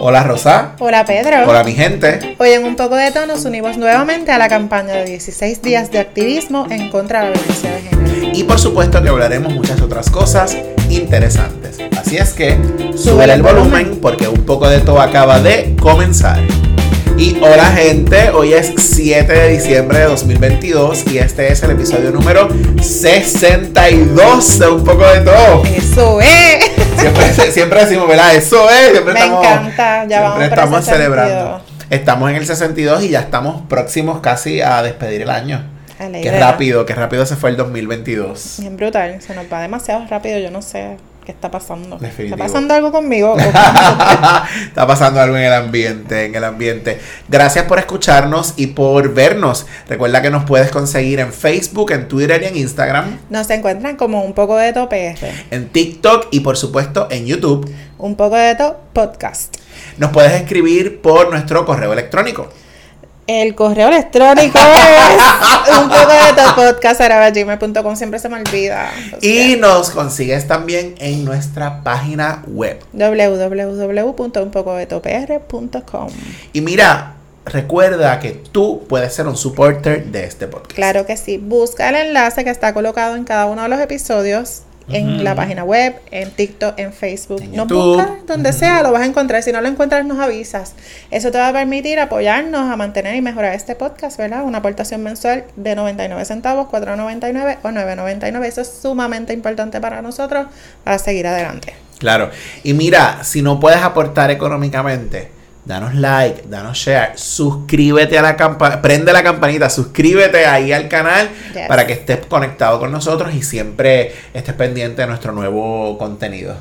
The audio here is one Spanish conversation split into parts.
Hola Rosa. Hola Pedro. Hola mi gente. Hoy en un poco de tono nos unimos nuevamente a la campaña de 16 días de activismo en contra de la violencia de género. Y por supuesto que hablaremos muchas otras cosas interesantes. Así es que sube el volumen porque un poco de todo acaba de comenzar. Y hola gente, hoy es 7 de diciembre de 2022 y este es el episodio número 62 de Un poco de todo. Eso es. Siempre, siempre decimos, ¿verdad? Eso es. Siempre Me estamos, encanta, ya vamos estamos celebrando. sentido. Estamos en el 62 y ya estamos próximos casi a despedir el año. Qué rápido, qué rápido se fue el 2022. Bien brutal, se nos va demasiado rápido, yo no sé qué está pasando. Definitivo. ¿Está pasando algo conmigo? ¿O con- Está pasando algo en el ambiente, en el ambiente. Gracias por escucharnos y por vernos. Recuerda que nos puedes conseguir en Facebook, en Twitter y en Instagram, Nos encuentran como un poco de to PR, en TikTok y por supuesto en YouTube. un poco de to podcast. Nos puedes escribir por nuestro correo electrónico. El correo electrónico es un poco de siempre se me olvida. O sea, Y nos consigues también en nuestra página web. www.unpocodetopr.com. Y mira, recuerda que tú puedes ser un supporter de este podcast. Claro que sí. Busca el enlace que está colocado en cada uno de los episodios. En la página web, en TikTok, en Facebook. En Nos buscas donde sea, lo vas a encontrar. Si no lo encuentras, nos avisas. Eso te va a permitir apoyarnos a mantener y mejorar este podcast, ¿verdad? Una aportación mensual de 99 centavos, 4.99 o 9.99. Eso es sumamente importante para nosotros para seguir adelante. Claro. Y mira, si no puedes aportar económicamente, danos like, danos share, suscríbete a la campanita, prende la campanita, suscríbete ahí al canal Yes. para que estés conectado con nosotros y siempre estés pendiente de nuestro nuevo contenido.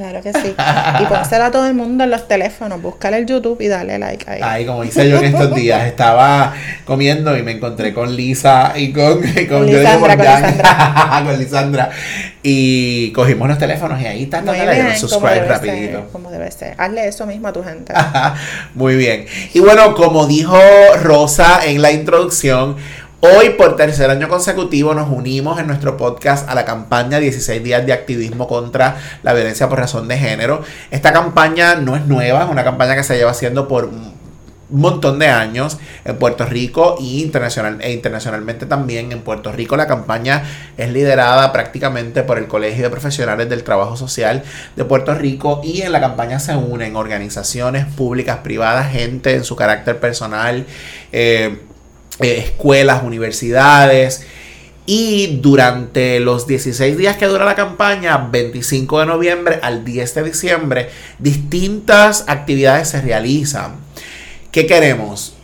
Claro que sí. Y pónselo a todo el mundo en los teléfonos. Búscale el YouTube y dale like ahí. Ahí, como hice yo en estos días, estaba comiendo y me encontré con Lisa y con, y con, Lisandra, con Jan, con Lisandra. Y cogimos los teléfonos y ahí está, dale, subscribe rapidito. ser, como debe ser. Hazle eso mismo a tu gente. Muy bien. Y bueno, como dijo Rosa en la introducción, hoy por tercer año consecutivo nos unimos en nuestro podcast a la campaña 16 días de activismo contra la violencia por razón de género. Esta campaña no es nueva, es una campaña que se lleva haciendo por un montón de años en Puerto Rico y internacional, e internacionalmente también. En Puerto Rico la campaña es liderada prácticamente por el Colegio de Profesionales del Trabajo Social de Puerto Rico y en la campaña se unen organizaciones públicas, privadas, gente en su carácter personal, eh, eh, escuelas, universidades. Y durante los 16 días que dura la campaña, 25 de noviembre al 10 de diciembre, distintas actividades se realizan. ¿Qué queremos?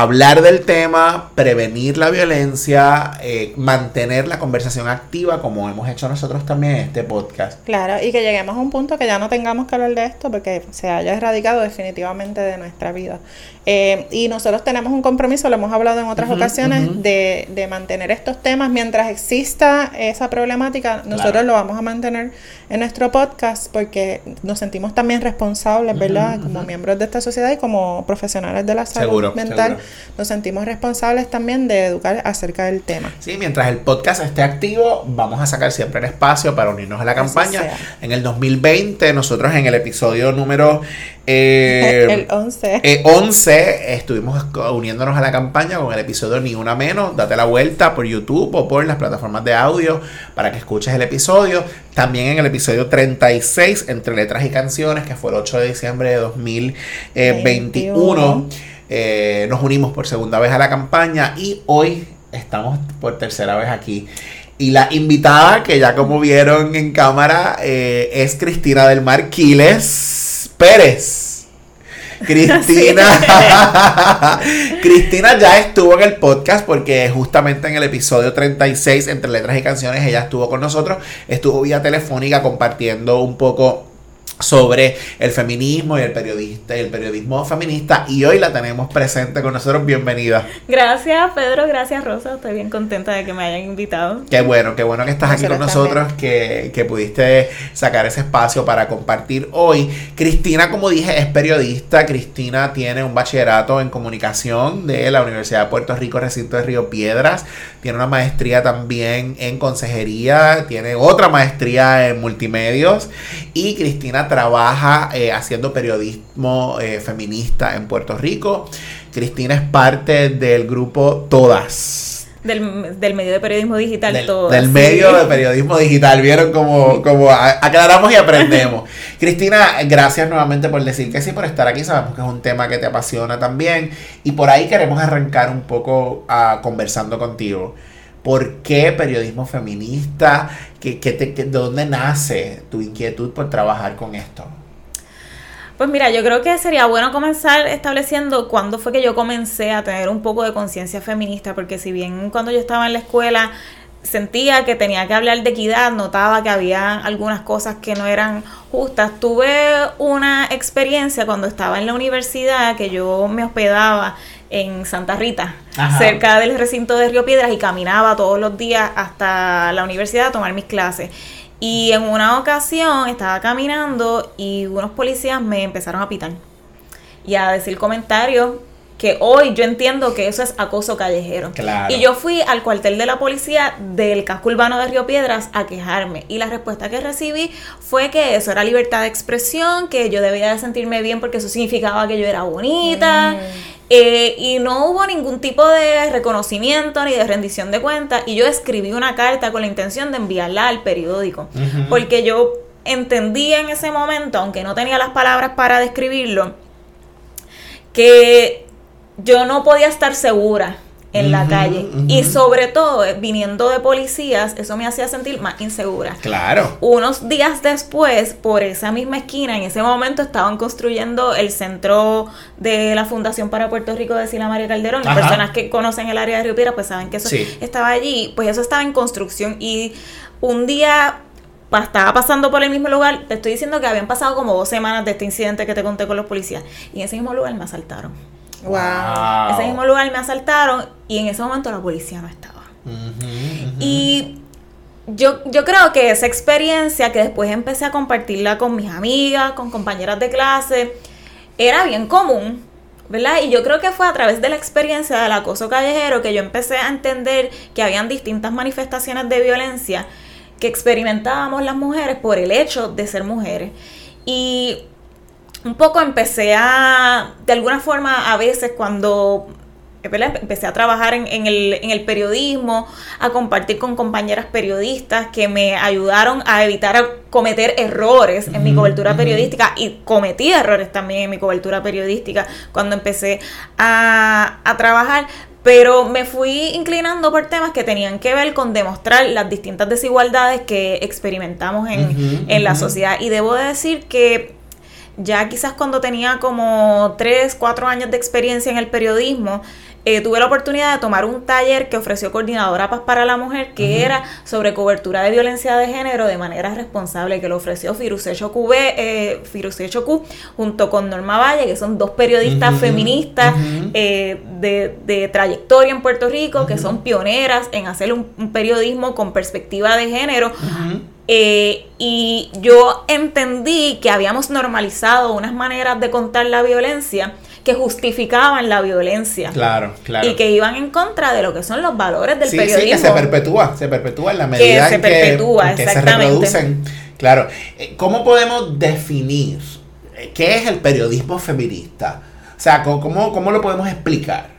Hablar del tema, prevenir la violencia, eh, mantener la conversación activa como hemos hecho nosotros también en este podcast. Claro, y que lleguemos a un punto que ya no tengamos que hablar de esto porque se haya erradicado definitivamente de nuestra vida. Eh, y nosotros tenemos un compromiso, lo hemos hablado en otras ocasiones, de, de mantener estos temas mientras exista esa problemática. Nosotros Claro. lo vamos a mantener en nuestro podcast porque nos sentimos también responsables, ¿verdad? Como miembros de esta sociedad y como profesionales de la salud Seguro, mental, seguro. nos sentimos responsables también de educar acerca del tema. Sí, mientras el podcast esté activo, vamos a sacar siempre el espacio para unirnos a la campaña. En el 2020, nosotros en el episodio número eh, el 11. eh, 11 estuvimos uniéndonos a la campaña con el episodio Ni Una Menos. Date la vuelta por YouTube o por las plataformas de audio para que escuches el episodio. También en el episodio 36, Entre Letras y Canciones, que fue el 8 de diciembre de 2021. eh, nos unimos por segunda vez a la campaña y hoy estamos por tercera vez aquí. Y la invitada, que ya como vieron en cámara, eh, es Cristina del Mar Quiles Pérez. Cristina. Cristina ya estuvo en el podcast porque justamente en el episodio 36, entre letras y canciones, ella estuvo con nosotros. Estuvo vía telefónica compartiendo un poco sobre el feminismo y el periodista y el periodismo feminista y hoy la tenemos presente con nosotros. Bienvenida. Gracias, Pedro. Gracias, Rosa. Estoy bien contenta de que me hayan invitado. qué bueno qué bueno que estás aquí con Nosotros nosotros que, que pudiste sacar ese espacio para compartir hoy. Cristina como dije es periodista. Cristina tiene un bachillerato en comunicación de la Universidad de Puerto Rico recinto de Río Piedras. Tiene una maestría también en consejería. Tiene otra maestría en multimedios. Y Cristina Trabaja eh, haciendo periodismo eh, feminista en Puerto Rico. Cristina es parte del grupo Todas. Del, del medio de periodismo digital, Del, todo. del medio de periodismo digital. ¿Vieron cómo, cómo a- aclaramos y aprendemos? Cristina, gracias nuevamente por decir que sí, por estar aquí. Sabemos que es un tema que te apasiona también. Y por ahí queremos arrancar un poco ah, conversando contigo. ¿Por qué periodismo feminista? ¿Qué, qué te- qué- ¿De dónde nace tu inquietud por trabajar con esto? Pues mira, yo creo que sería bueno comenzar estableciendo cuándo fue que yo comencé a tener un poco de conciencia feminista, porque si bien cuando yo estaba en la escuela sentía que tenía que hablar de equidad, notaba que había algunas cosas que no eran justas. Tuve una experiencia cuando estaba en la universidad que yo me hospedaba en Santa Rita, Ajá. cerca del recinto de Río Piedras y caminaba todos los días hasta la universidad a tomar mis clases. Y en una ocasión estaba caminando y unos policías me empezaron a pitar y a decir comentarios que hoy yo entiendo que eso es acoso callejero. Claro. Y yo fui al cuartel de la policía del casco urbano de Río Piedras a quejarme. Y la respuesta que recibí fue que eso era libertad de expresión, que yo debía de sentirme bien porque eso significaba que yo era bonita. Eh, y no hubo ningún tipo de reconocimiento ni de rendición de cuentas. Y yo escribí una carta con la intención de enviarla al periódico. Porque yo entendí en ese momento, aunque no tenía las palabras para describirlo, que yo no podía estar segura en la calle. Y sobre todo, eh, viniendo de policías, eso me hacía sentir más insegura. Claro. Unos días después, por esa misma esquina, en ese momento estaban construyendo el centro de la Fundación para Puerto Rico de Sila María Calderón. Las personas que conocen el área de Río Piedras pues saben que eso Sí. estaba allí. Pues eso estaba en construcción y un día estaba pasando por el mismo lugar. Te estoy diciendo que habían pasado como dos semanas de este incidente que te conté con los policías. Y en ese mismo lugar me asaltaron. Wow. Ese mismo lugar me asaltaron y en ese momento la policía no estaba. Y yo, yo creo que esa experiencia que después empecé a compartirla con mis amigas, con compañeras de clase, era bien común, ¿verdad? Y yo creo que fue a través de la experiencia del acoso callejero que yo empecé a entender que habían distintas manifestaciones de violencia que experimentábamos las mujeres por el hecho de ser mujeres. Y un poco empecé a, de alguna forma, a veces cuando eh, ¿verdad? empecé a trabajar en, en el, en el periodismo, a compartir con compañeras periodistas que me ayudaron a evitar a cometer errores en mi cobertura periodística y cometí errores también en mi cobertura periodística cuando empecé a, a trabajar. Pero me fui inclinando por temas que tenían que ver con demostrar las distintas desigualdades que experimentamos en, en la sociedad. Y debo decir que ya quizás cuando tenía como 3, 4 años de experiencia en el periodismo, eh, tuve la oportunidad de tomar un taller que ofreció Coordinadora Paz para la Mujer, que era sobre cobertura de violencia de género de manera responsable, que lo ofreció Firuse Chocu, eh, Chocu junto con Norma Valle, que son dos periodistas feministas eh, de, de trayectoria en Puerto Rico, que son pioneras en hacer un- un periodismo con perspectiva de género. Eh, y yo entendí que habíamos normalizado unas maneras de contar la violencia que justificaban la violencia Claro, claro. y que iban en contra de lo que son los valores del sí, periodismo. Sí, que se perpetúa, se perpetúa en la medida se en que, perpetúa, que se reproducen. Claro. Eh, ¿Cómo podemos definir eh, qué es el periodismo feminista? O sea, ¿cómo, cómo, cómo lo podemos explicar?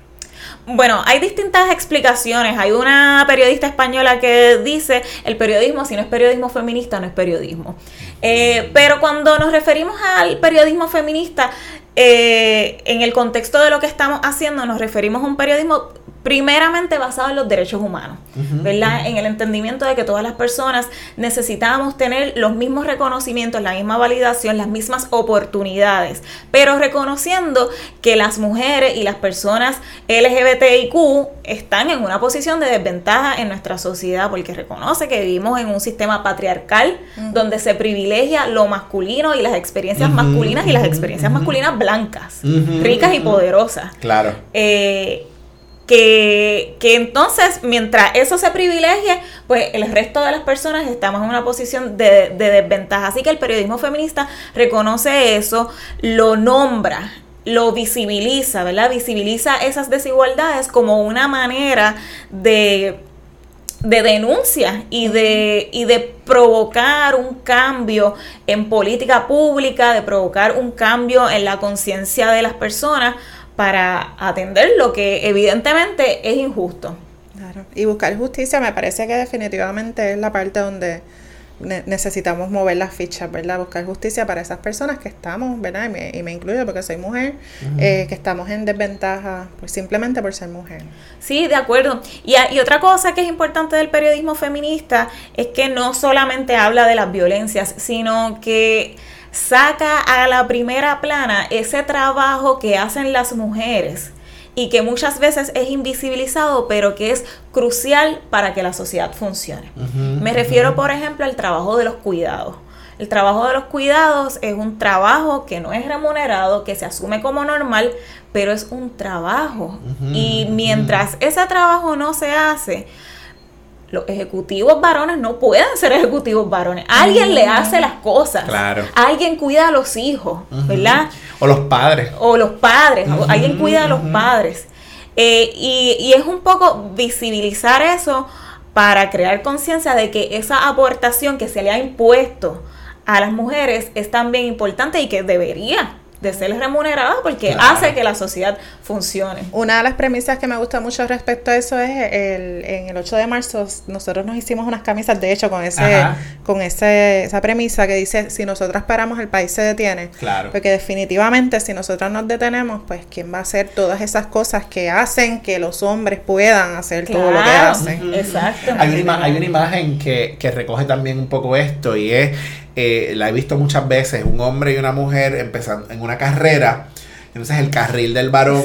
Bueno, hay distintas explicaciones. Hay una periodista española que dice, el periodismo, si no es periodismo feminista, no es periodismo. Eh, pero cuando nos referimos al periodismo feminista, eh, en el contexto de lo que estamos haciendo, nos referimos a un periodismo primeramente basado en los derechos humanos, ¿verdad? En el entendimiento de que todas las personas necesitamos tener los mismos reconocimientos, la misma validación, las mismas oportunidades, pero reconociendo que las mujeres y las personas LGBTIQ están en una posición de desventaja en nuestra sociedad porque reconoce que vivimos en un sistema patriarcal donde se privilegia lo masculino y las experiencias masculinas y las experiencias masculinas blancas, ricas y poderosas. Claro. Eh, que, que entonces, mientras eso se privilegie, pues el resto de las personas estamos en una posición de, de desventaja. Así que el periodismo feminista reconoce eso, lo nombra, lo visibiliza, ¿verdad? Visibiliza esas desigualdades como una manera de de denuncia y de, y de provocar un cambio en política pública, de provocar un cambio en la conciencia de las personas para atender lo que evidentemente es injusto. Claro. Y buscar justicia me parece que definitivamente es la parte donde necesitamos mover las fichas, ¿verdad? Buscar justicia para esas personas que estamos, ¿verdad? Y me, y me incluyo porque soy mujer, eh, que estamos en desventaja pues, simplemente por ser mujer. Sí, de acuerdo. Y, y otra cosa que es importante del periodismo feminista es que no solamente habla de las violencias, sino que saca a la primera plana ese trabajo que hacen las mujeres y que muchas veces es invisibilizado, pero que es crucial para que la sociedad funcione. Me refiero, por ejemplo, al trabajo de los cuidados. El trabajo de los cuidados es un trabajo que no es remunerado, que se asume como normal, pero es un trabajo. y mientras ese trabajo no se hace, los ejecutivos varones no pueden ser ejecutivos varones. Alguien le hace las cosas. Claro. Alguien cuida a los hijos, ¿verdad? O los padres. O los padres. Alguien cuida a los padres. Eh, y, y es un poco visibilizar eso para crear conciencia de que esa aportación que se le ha impuesto a las mujeres es también importante y que debería de ser remunerada porque hace que la sociedad funcione. Una de las premisas que me gusta mucho respecto a eso es el, en el 8 de marzo nosotros nos hicimos unas camisas de hecho con ese con ese, esa premisa que dice si nosotras paramos el país se detiene. Claro. Porque definitivamente si nosotras nos detenemos pues quién va a hacer todas esas cosas que hacen que los hombres puedan hacer todo lo que hacen. Exacto. Hay una, hay una imagen que, que recoge también un poco esto y es eh, la he visto muchas veces, un hombre y una mujer empezando en una carrera. Entonces el carril del varón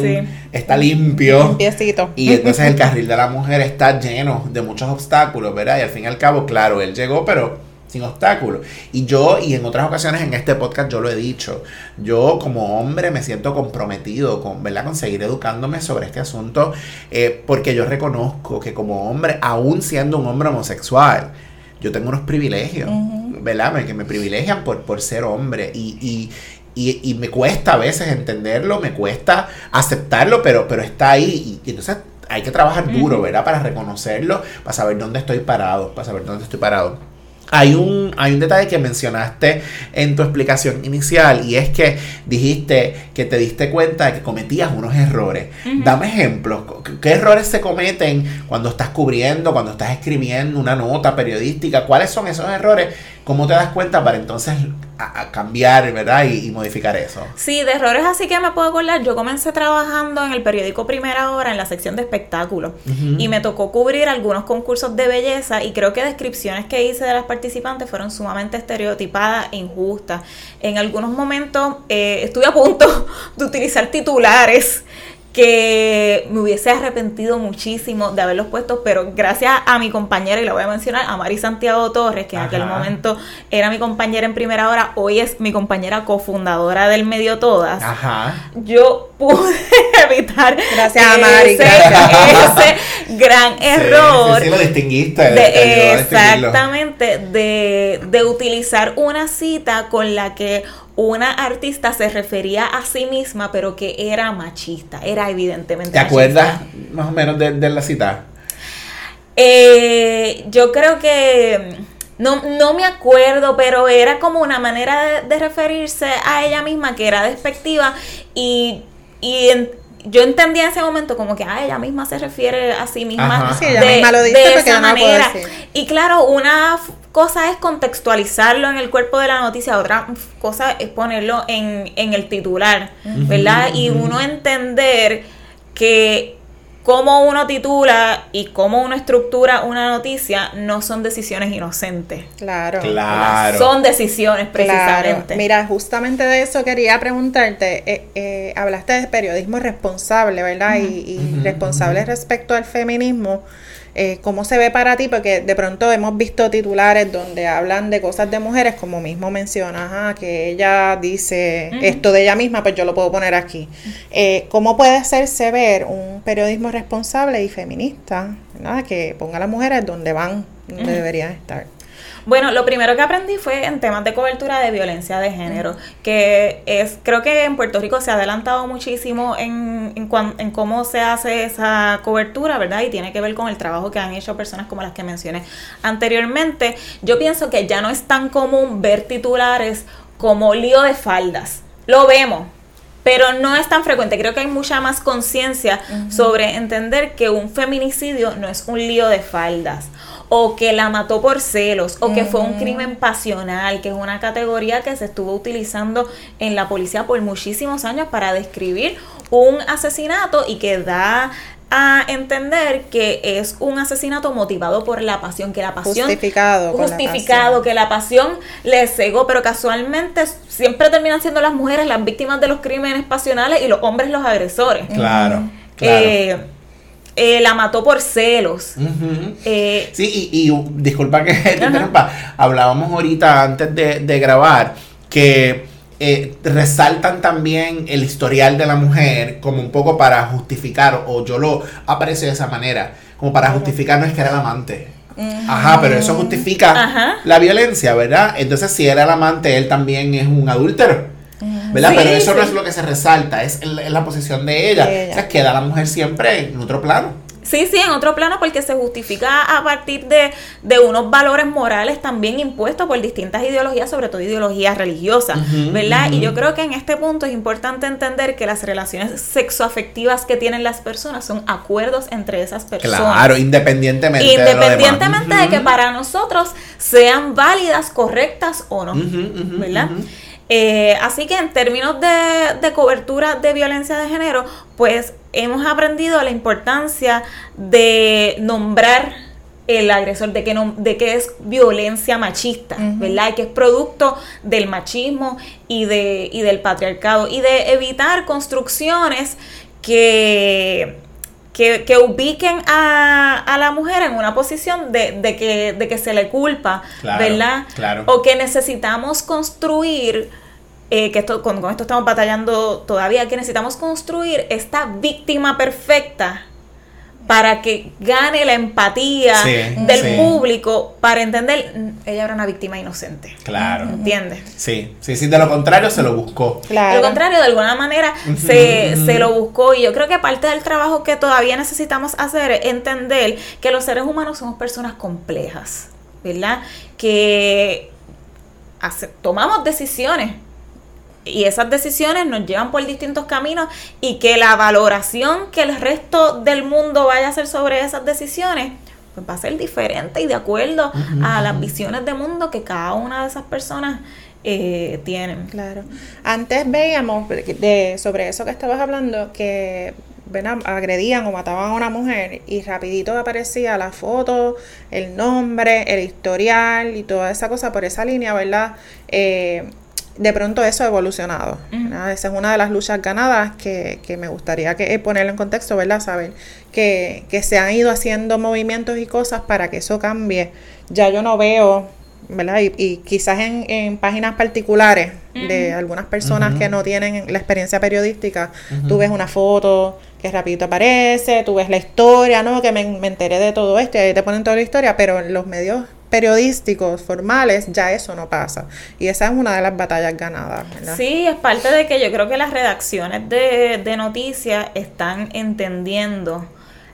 está limpio. Limpiecito. Y entonces el carril de la mujer está lleno de muchos obstáculos, ¿verdad? Y al fin y al cabo, claro, él llegó, pero sin obstáculos. Y yo, y en otras ocasiones en este podcast yo lo he dicho, yo como hombre me siento comprometido con, ¿verdad? con seguir educándome sobre este asunto, eh, porque yo reconozco que como hombre, aún siendo un hombre homosexual, yo tengo unos privilegios, ¿verdad? Que me privilegian por, por ser hombre y, y, me cuesta a veces entenderlo, me cuesta aceptarlo, pero, pero está ahí y, entonces hay que trabajar duro, ¿verdad? Para reconocerlo, para saber dónde estoy parado, para saber dónde estoy parado. Hay un, hay un detalle que mencionaste en tu explicación inicial y es que dijiste que te diste cuenta de que cometías unos errores. Dame ejemplos. ¿Qué errores se cometen cuando estás cubriendo, cuando estás escribiendo una nota periodística? ¿Cuáles son esos errores ¿Cómo te das cuenta para entonces a, cambiar, ¿verdad? Y, modificar eso. Sí, de errores así que me puedo acordar. Yo comencé trabajando en el periódico Primera Hora en la sección de espectáculos y me tocó cubrir algunos concursos de belleza y creo que descripciones que hice de las participantes fueron sumamente estereotipadas e injustas. En algunos momentos eh, estuve a punto de utilizar titulares que me hubiese arrepentido muchísimo de haberlos puesto, pero gracias a mi compañera, y la voy a mencionar, a Mari Santiago Torres, que en aquel momento era mi compañera en primera hora, hoy es mi compañera cofundadora del Medio Todas, yo pude evitar gracias a Mari, ese, gran error. Sí, lo distinguiste. De, exactamente, de, de utilizar una cita con la que una artista se refería a sí misma, pero que era machista, era evidentemente ¿Te acuerdas más o menos de, la cita? Eh, yo creo que no, no me acuerdo, pero era como una manera de, referirse a ella misma que era despectiva y, y yo entendía en ese momento como que ah, ella misma se refiere a sí misma de, esa manera. Y claro, una cosa es contextualizarlo en el cuerpo de la noticia, otra cosa es ponerlo en, en el titular, ¿verdad? Y uno entender que cómo uno titula y cómo uno estructura una noticia no son decisiones inocentes. Claro. Claro. Son decisiones precisamente. Mira, justamente de eso quería preguntarte. Eh, eh, hablaste de periodismo responsable, ¿verdad? y, y responsable respecto al feminismo. Eh, ¿Cómo se ve para ti? Porque de pronto hemos visto titulares donde hablan de cosas de mujeres, como mismo mencionas, que ella dice esto de ella misma, pues yo lo puedo poner aquí. Eh, ¿Cómo puede hacerse ver un periodismo responsable y feminista, ¿verdad? que ponga a las mujeres donde van, donde deberían estar? Bueno, lo primero que aprendí fue en temas de cobertura de violencia de género, que es, creo que en Puerto Rico se ha adelantado muchísimo en, en, en, cómo se hace esa cobertura, ¿verdad? Y tiene que ver con el trabajo que han hecho personas como las que mencioné anteriormente. Yo pienso que ya no es tan común ver titulares como lío de faldas. Lo vemos, pero no es tan frecuente. Creo que hay mucha más conciencia sobre entender que un feminicidio no es un lío de faldas o que la mató por celos, o que fue un crimen pasional, que es una categoría que se estuvo utilizando en la policía por muchísimos años para describir un asesinato y que da a entender que es un asesinato motivado por la pasión, que la pasión justificado, justificado, que la pasión le cegó, pero casualmente siempre terminan siendo las mujeres las víctimas de los crímenes pasionales y los hombres los agresores. Claro. claro. Eh, eh, la mató por celos. Eh, sí, y, disculpa que te interrumpa, hablábamos ahorita antes de, grabar que eh, resaltan también el historial de la mujer como un poco para justificar, o yo lo aprecio de esa manera, como para justificar no es que era el amante. Ajá, pero eso justifica la violencia, ¿verdad? Entonces, si era el amante, él también es un adúltero. ¿Verdad? Pero eso no es lo que se resalta, es la posición de ella. O sea, queda la mujer siempre en otro plano. Sí, sí, en otro plano porque se justifica a partir de, de, unos valores morales también impuestos por distintas ideologías, sobre todo ideologías religiosas, ¿verdad? Y yo creo que en este punto es importante entender que las relaciones sexoafectivas que tienen las personas son acuerdos entre esas personas. Claro, independientemente. Independientemente de, de que para nosotros sean válidas, correctas o no, ¿verdad? Eh, así que en términos de, cobertura de violencia de género, pues hemos aprendido la importancia de nombrar el agresor, de que, no, de que es violencia machista, ¿verdad? Y que es producto del machismo y, de, y del patriarcado y de evitar construcciones que que, ubiquen a, la mujer en una posición de, de, que, de que se le culpa, ¿verdad? Claro. O que necesitamos construir, eh, que esto, con, esto estamos batallando todavía, que necesitamos construir esta víctima perfecta para que gane la empatía del público para entender ella era una víctima inocente. Claro. ¿Entiendes? Sí, sí, sí, de lo contrario se lo buscó. De lo contrario, de alguna manera se, se lo buscó y yo creo que parte del trabajo que todavía necesitamos hacer es entender que los seres humanos somos personas complejas, ¿verdad? Que tomamos decisiones y esas decisiones nos llevan por distintos caminos y que la valoración que el resto del mundo vaya a hacer sobre esas decisiones pues va a ser diferente y de acuerdo a las visiones de mundo que cada una de esas personas eh, tienen. Claro. Antes veíamos de, sobre eso que estabas hablando que agredían o mataban a una mujer y rapidito aparecía la foto, el nombre, el historial y toda esa cosa por esa línea, ¿verdad? Eh, de pronto eso ha evolucionado. Esa es una de las luchas ganadas que, que me gustaría que, eh, ponerlo en contexto, ¿verdad? Saber que, que, se han ido haciendo movimientos y cosas para que eso cambie. Ya yo no veo, ¿verdad? Y, y quizás en, en, páginas particulares de algunas personas que no tienen la experiencia periodística, tú ves una foto que rapidito aparece, tú ves la historia, ¿no? Que me, me enteré de todo esto y ahí te ponen toda la historia, pero en los medios periodísticos formales ya eso no pasa. Y esa es una de las batallas ganadas. Sí, es parte de que yo creo que las redacciones de, de noticias están entendiendo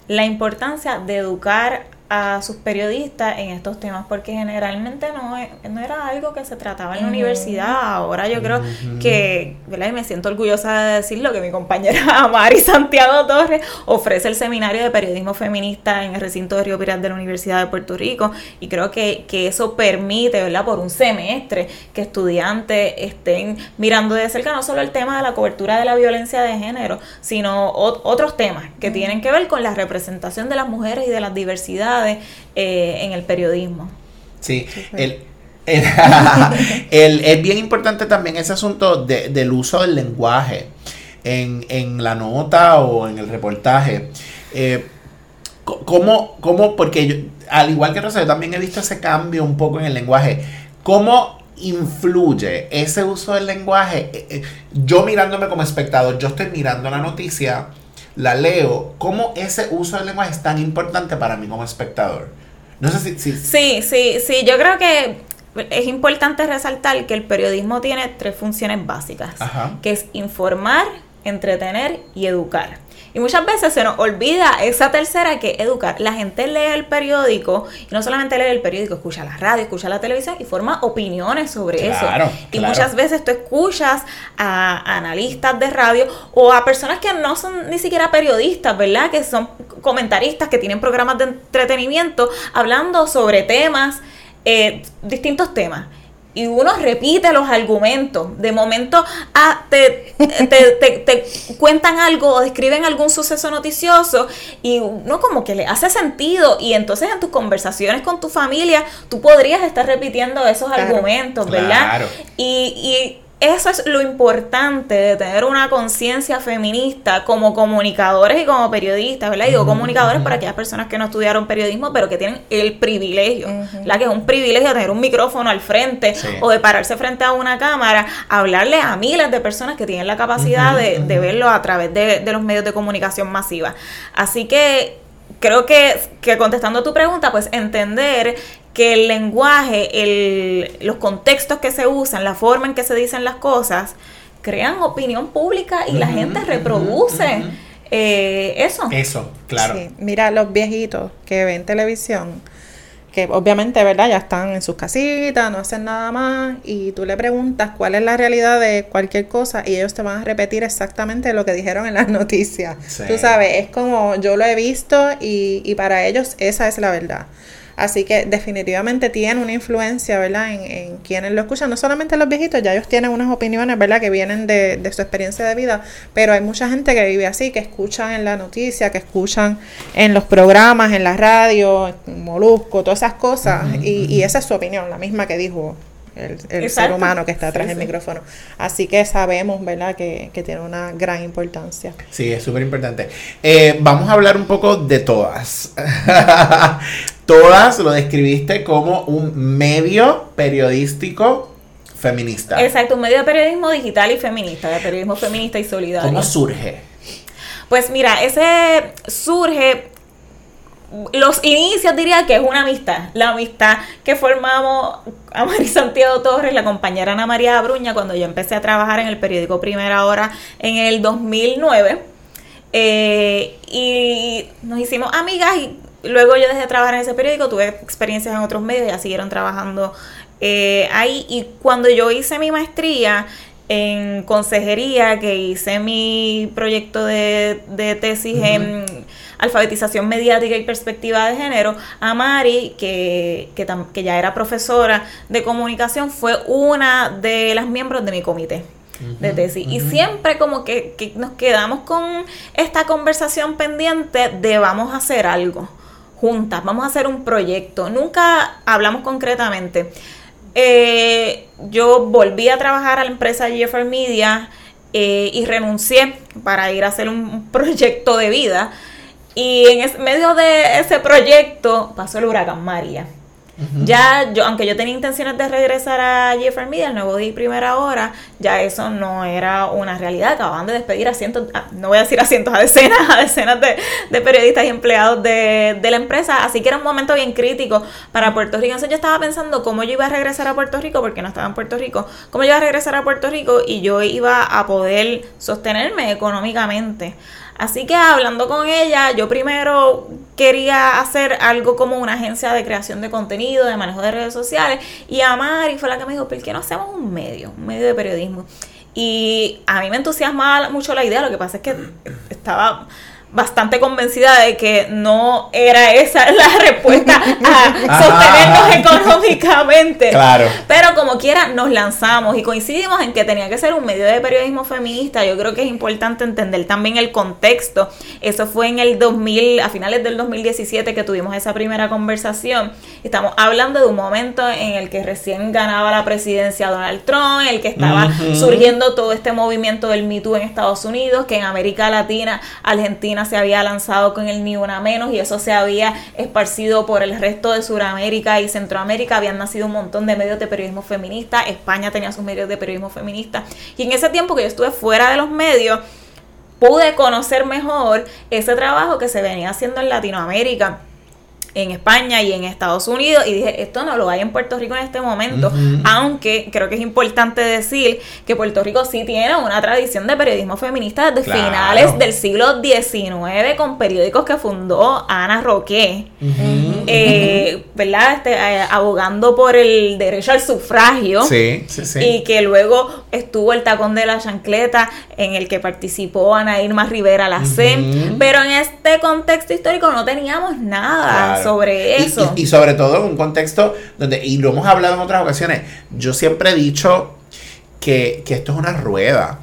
la importancia de educar a sus periodistas en estos temas, porque generalmente no, no era algo que se trataba en la universidad. Ahora yo creo que, ¿verdad? Y me siento orgullosa de decirlo, que mi compañera Mari Santiago Torres ofrece el seminario de periodismo feminista en el recinto de Río Pirat de la Universidad de Puerto Rico, y creo que, que eso permite, ¿verdad? Por un semestre, que estudiantes estén mirando de cerca no solo el tema de la cobertura de la violencia de género, sino otros temas que tienen que ver con la representación de las mujeres y de las diversidades eh, en el periodismo. Sí, el, es bien importante también ese asunto del uso del lenguaje en, la nota o en el reportaje. Eh, ¿cómo, ¿Cómo? Porque yo, al igual que Rosario, también he visto ese cambio un poco en el lenguaje. ¿Cómo influye ese uso del lenguaje? Eh, yo mirándome como espectador, yo estoy mirando la noticia la leo, ¿cómo ese uso del lenguaje es tan importante para mí como espectador? No sé si... si Sí, sí, sí, yo creo que es importante resaltar que el periodismo tiene tres funciones básicas, Ajá. que es informar, entretener y educar. Y muchas veces se nos olvida esa tercera que educar. La gente lee el periódico y no solamente lee el periódico, escucha la radio, escucha la televisión y forma opiniones sobre Claro, eso. Y claro. muchas veces tú escuchas a analistas de radio o a personas que no son ni siquiera periodistas, ¿verdad? Que son comentaristas, que tienen programas de entretenimiento hablando sobre temas, eh, distintos temas. Y uno repite los argumentos. De momento ah, te, te, te- te cuentan algo o describen algún suceso noticioso y uno como que le hace sentido. Y entonces en tus conversaciones con tu familia tú podrías estar repitiendo esos Claro. argumentos, ¿verdad? Claro. Y, y eso es lo importante de tener una conciencia feminista como comunicadores y como periodistas, ¿verdad? Y digo comunicadores para aquellas personas que no estudiaron periodismo, pero que tienen el privilegio, la que es un privilegio de tener un micrófono al frente Sí. o de pararse frente a una cámara, hablarle a miles de personas que tienen la capacidad de, de verlo a través de, de los medios de comunicación masiva. Así que creo que, que contestando a tu pregunta, pues entender que el lenguaje, el, los contextos que se usan, la forma en que se dicen las cosas, crean opinión pública y la gente reproduce eh, eso. Eso, claro. Sí, mira, los viejitos que ven televisión, que obviamente, ¿verdad? Ya están en sus casitas, no hacen nada más, y tú le preguntas cuál es la realidad de cualquier cosa, y ellos te van a repetir exactamente lo que dijeron en las noticias. Sí. Tú sabes, es como yo lo he visto y, y para ellos esa es la verdad. Así que definitivamente tiene una influencia, ¿verdad? En, en quienes lo escuchan. No solamente los viejitos, ya ellos tienen unas opiniones, ¿verdad? Que vienen de, de su experiencia de vida. Pero hay mucha gente que vive así, que escuchan en la noticia, que escuchan en los programas, en la radio, en Molusco, todas esas cosas. y, y esa es su opinión, la misma que dijo el, el ser humano que está atrás Sí, del sí. micrófono. Así que sabemos, ¿verdad? Que, que tiene una gran importancia. Sí, es súper importante. Eh, vamos a hablar un poco de todas. todas lo describiste como un medio periodístico feminista. Exacto, un medio de periodismo digital y feminista, de periodismo feminista y solidario. ¿Cómo surge? Pues mira, ese surge. Los inicios diría que es una amistad. La amistad que formamos a Mari Santiago Torres, la compañera Ana María Bruña, cuando yo empecé a trabajar en el periódico Primera Hora en el 2009. Eh, y nos hicimos amigas y luego yo dejé de trabajar en ese periódico, tuve experiencias en otros medios, ya siguieron trabajando eh, ahí. Y cuando yo hice mi maestría en consejería, que hice mi proyecto de, de tesis en alfabetización mediática y perspectiva de género, a Mari, que, que, tam- que ya era profesora de comunicación, fue una de las miembros de mi comité de tesis. Y siempre como que, que nos quedamos con esta conversación pendiente de vamos a hacer algo juntas, vamos a hacer un proyecto. Nunca hablamos concretamente. Eh, yo volví a trabajar a la empresa Jeffrey Media eh, y renuncié para ir a hacer un, proyecto de vida. Y en medio de ese proyecto pasó el huracán María. Ya, yo, aunque yo tenía intenciones de regresar a Jeffrey Media, el nuevo día primera hora, ya eso no era una realidad. Acababan de despedir a cientos, no voy a decir a cientos, a decenas, a decenas de, de periodistas y empleados de, de la empresa. Así que era un momento bien crítico para Puerto Rico. Entonces yo estaba pensando cómo yo iba a regresar a Puerto Rico, porque no estaba en Puerto Rico, cómo yo iba a regresar a Puerto Rico y yo iba a poder sostenerme económicamente. Así que hablando con ella, yo primero quería hacer algo como una agencia de creación de contenido, de manejo de redes sociales, y a Mari fue la que me dijo, ¿por qué no hacemos un medio, un medio de periodismo? Y a mí me entusiasmaba mucho la idea, lo que pasa es que estaba bastante convencida de que no era esa la respuesta a sostenernos económicamente. Claro. Pero como quiera, nos lanzamos y coincidimos en que tenía que ser un medio de periodismo feminista. Yo creo que es importante entender también el contexto. Eso fue en el 2000, a finales del 2017 que tuvimos esa primera conversación. Estamos hablando de un momento en el que recién ganaba la presidencia Donald Trump, en el que estaba Ujú. surgiendo todo este movimiento del Me Too en Estados Unidos, que en América Latina, Argentina se había lanzado con el Ni Una Menos y eso se había esparcido por el resto de Sudamérica y Centroamérica. Habían nacido un montón de medios de periodismo feminista. España tenía sus medios de periodismo feminista. Y en ese tiempo que yo estuve fuera de los medios, pude conocer mejor ese trabajo que se venía haciendo en Latinoamérica. En España y en Estados Unidos y dije, esto no lo hay en Puerto Rico en este momento, aunque creo que es importante decir que Puerto Rico sí tiene una tradición de periodismo feminista desde Claro. finales del siglo XIX con periódicos que fundó Ana Roque, eh, ¿verdad? Este, eh, abogando por el derecho al sufragio. Sí, sí, sí. Y que luego estuvo el tacón de la chancleta en el que participó Ana Irma Rivera Lacem. Ujú. Pero en este contexto histórico no teníamos nada Claro. Sobre eso. Y, y sobre todo en un contexto donde, y lo hemos hablado en otras ocasiones, yo siempre he dicho que, que esto es una rueda.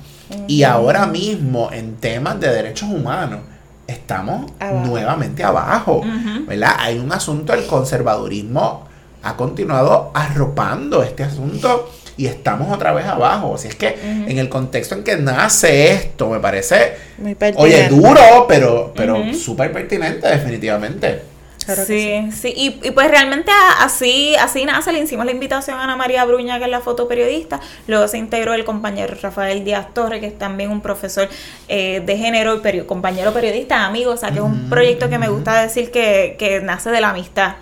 Y ahora mismo en temas de derechos humanos estamos Abajo. nuevamente abajo. ¿Verdad? Hay un asunto, el conservadurismo ha continuado arropando este asunto y estamos otra vez abajo. Así es que en el contexto en que nace esto, me parece, Muy oye, duro, pero, pero Ujú. súper pertinente, definitivamente. Claro sí, sí, y, y pues realmente así, así nace, le hicimos la invitación a Ana María Bruña, que es la fotoperiodista, luego se integró el compañero Rafael Díaz Torre, que es también un profesor eh, de género y compañero periodista, amigo, o sea que es un proyecto que me gusta decir que, que nace de la amistad,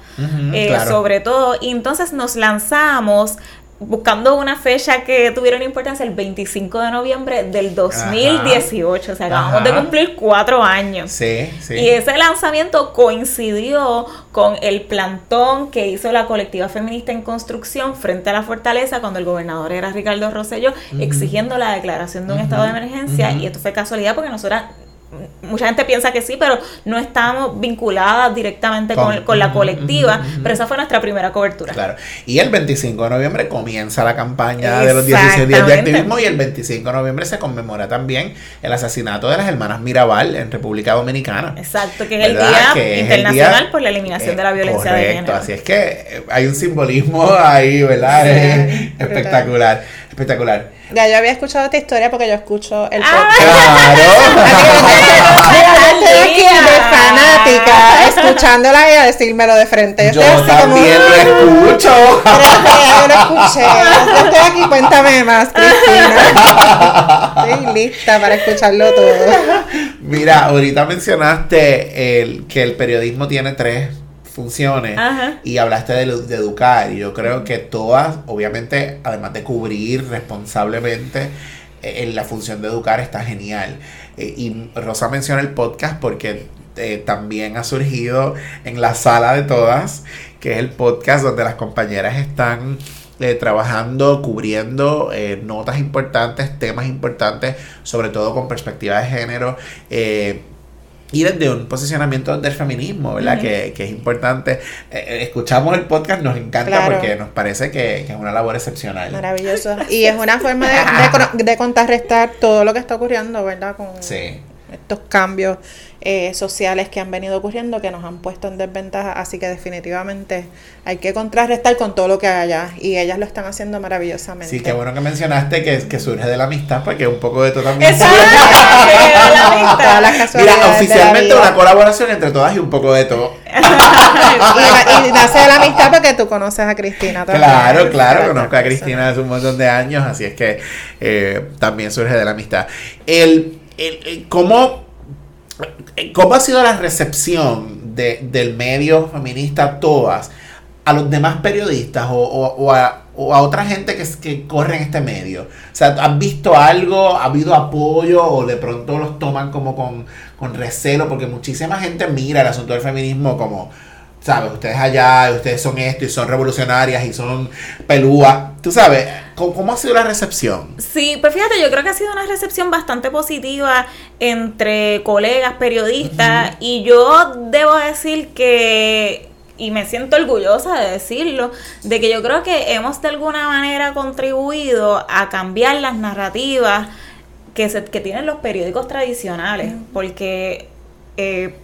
eh, claro. sobre todo, y entonces nos lanzamos buscando una fecha que tuviera una importancia el 25 de noviembre del 2018, o sea, acabamos de Ajá. cumplir cuatro años. Sí, sí. Y ese lanzamiento coincidió con el plantón que hizo la colectiva feminista en construcción frente a la fortaleza cuando el gobernador era Ricardo Rosselló, exigiendo la declaración de un estado de emergencia. Y esto fue casualidad porque nosotras, mucha gente piensa que sí, pero no estábamos vinculadas directamente con, Con- con la colectiva. Pero esa fue nuestra primera cobertura. Claro. Y el 25 de noviembre comienza la campaña de los 16 días de activismo y el 25 de noviembre se conmemora también el asesinato de las hermanas Mirabal en República Dominicana. Exacto, que es el. Día Que es el Internacional día- por la Eliminación Eh, de la Violencia de Género. así es que eh, hay un simbolismo ahí, ¿verdad? Sí, brutal. espectacular, espectacular. Ya yo había escuchado esta historia porque yo escucho el Ah. podcast. Claro. Yo estoy aquí de fanática, escuchándola y a decírmelo de frente. Yo estoy así como- también lo escucho. Pero yo lo escuché. Yo estoy aquí, cuéntame más, Cristina. Estoy lista para escucharlo todo. Mira, ahorita mencionaste el, que el periodismo tiene tres funciones Ajá. y hablaste de, de educar y yo creo que todas, obviamente, además de cubrir responsablemente, eh, en la función de educar está genial. Eh, y Rosa menciona el podcast porque eh, también ha surgido en la sala de todas, que es el podcast donde las compañeras están eh, trabajando, cubriendo eh, notas importantes, temas importantes, sobre todo con perspectiva de género. eh, y desde un posicionamiento del feminismo, ¿verdad? Que, que es importante. Eh, eh, escuchamos el podcast, nos encanta Claro. porque nos parece que, que es una labor excepcional. Maravilloso. Y es una forma de, de, de contrarrestar todo lo que está ocurriendo, ¿verdad? Con Sí. Estos cambios eh, sociales que han venido ocurriendo que nos han puesto en desventaja. Así que definitivamente hay que contrarrestar con todo lo que haya. Y ellas lo están haciendo maravillosamente. Sí, qué bueno que mencionaste que, que surge de la amistad, porque un poco de todo también. Exacto. la amistad. Mira, de la oficialmente una colaboración entre todas y un poco de todo. y, y nace de la amistad porque tú conoces a Cristina también. Claro, claro, conozco a Cristina hace un montón de años, así es que eh, también surge de la amistad. El- ¿cómo, ¿Cómo ha sido la recepción de- del medio feminista todas a los demás periodistas o, a, otra gente que, que corre en este medio? O sea, ¿han visto algo? ¿Ha habido apoyo o de pronto los toman como con recelo? Porque muchísima gente mira el asunto del feminismo como, ¿sabes? Ustedes allá, ustedes son esto y son revolucionarias y son pelúas. ¿Tú sabes? ¿Cómo, cómo ha sido la recepción? Sí, pues fíjate, yo creo que ha sido una recepción bastante positiva entre colegas, periodistas, y yo debo decir que, y me siento orgullosa de decirlo, de que yo creo que hemos de alguna manera contribuido a cambiar las narrativas que, se, que tienen los periódicos tradicionales, porque eh,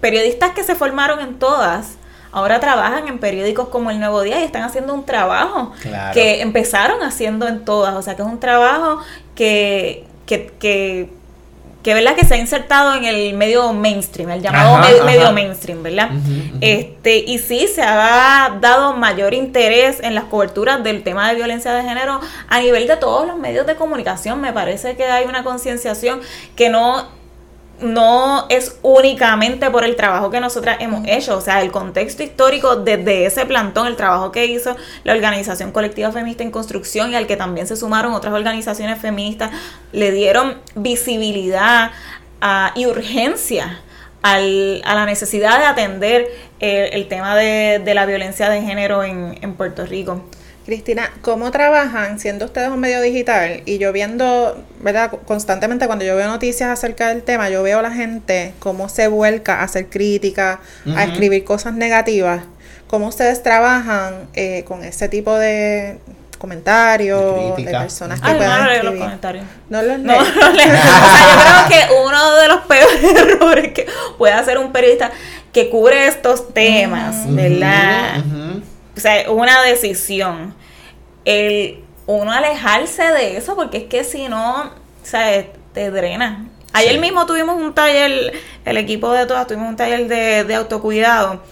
periodistas que se formaron en todas, ahora trabajan en periódicos como El Nuevo Día y están haciendo un trabajo Claro. que empezaron haciendo en todas, o sea que es un trabajo que, que, que, que, ¿verdad? que se ha insertado en el medio mainstream, el llamado Ajá, me- ajá. medio mainstream, ¿verdad? Este, y sí, se ha dado mayor interés en las coberturas del tema de violencia de género a nivel de todos los medios de comunicación. Me parece que hay una concienciación que no no es únicamente por el trabajo que nosotras hemos hecho, o sea, el contexto histórico desde ese plantón, el trabajo que hizo la Organización Colectiva Feminista en Construcción y al que también se sumaron otras organizaciones feministas, le dieron visibilidad y urgencia al, a la necesidad de atender el, tema de, la violencia de género en, en Puerto Rico. Cristina, ¿cómo trabajan siendo ustedes un medio digital? Y yo viendo, ¿verdad? Constantemente cuando yo veo noticias acerca del tema, yo veo a la gente cómo se vuelca a hacer crítica, a escribir cosas negativas. ¿Cómo ustedes trabajan eh, con ese tipo de comentarios de, personas que puedan no, los comentarios. No los leo. No, o sea, yo creo que uno de los peores errores que puede hacer un periodista que cubre estos temas, ¿verdad? O sea, una decisión. El uno alejarse de eso, porque es que si no, sea, te drena. Ayer mismo tuvimos un taller, el equipo de todas, tuvimos un taller de, de autocuidado.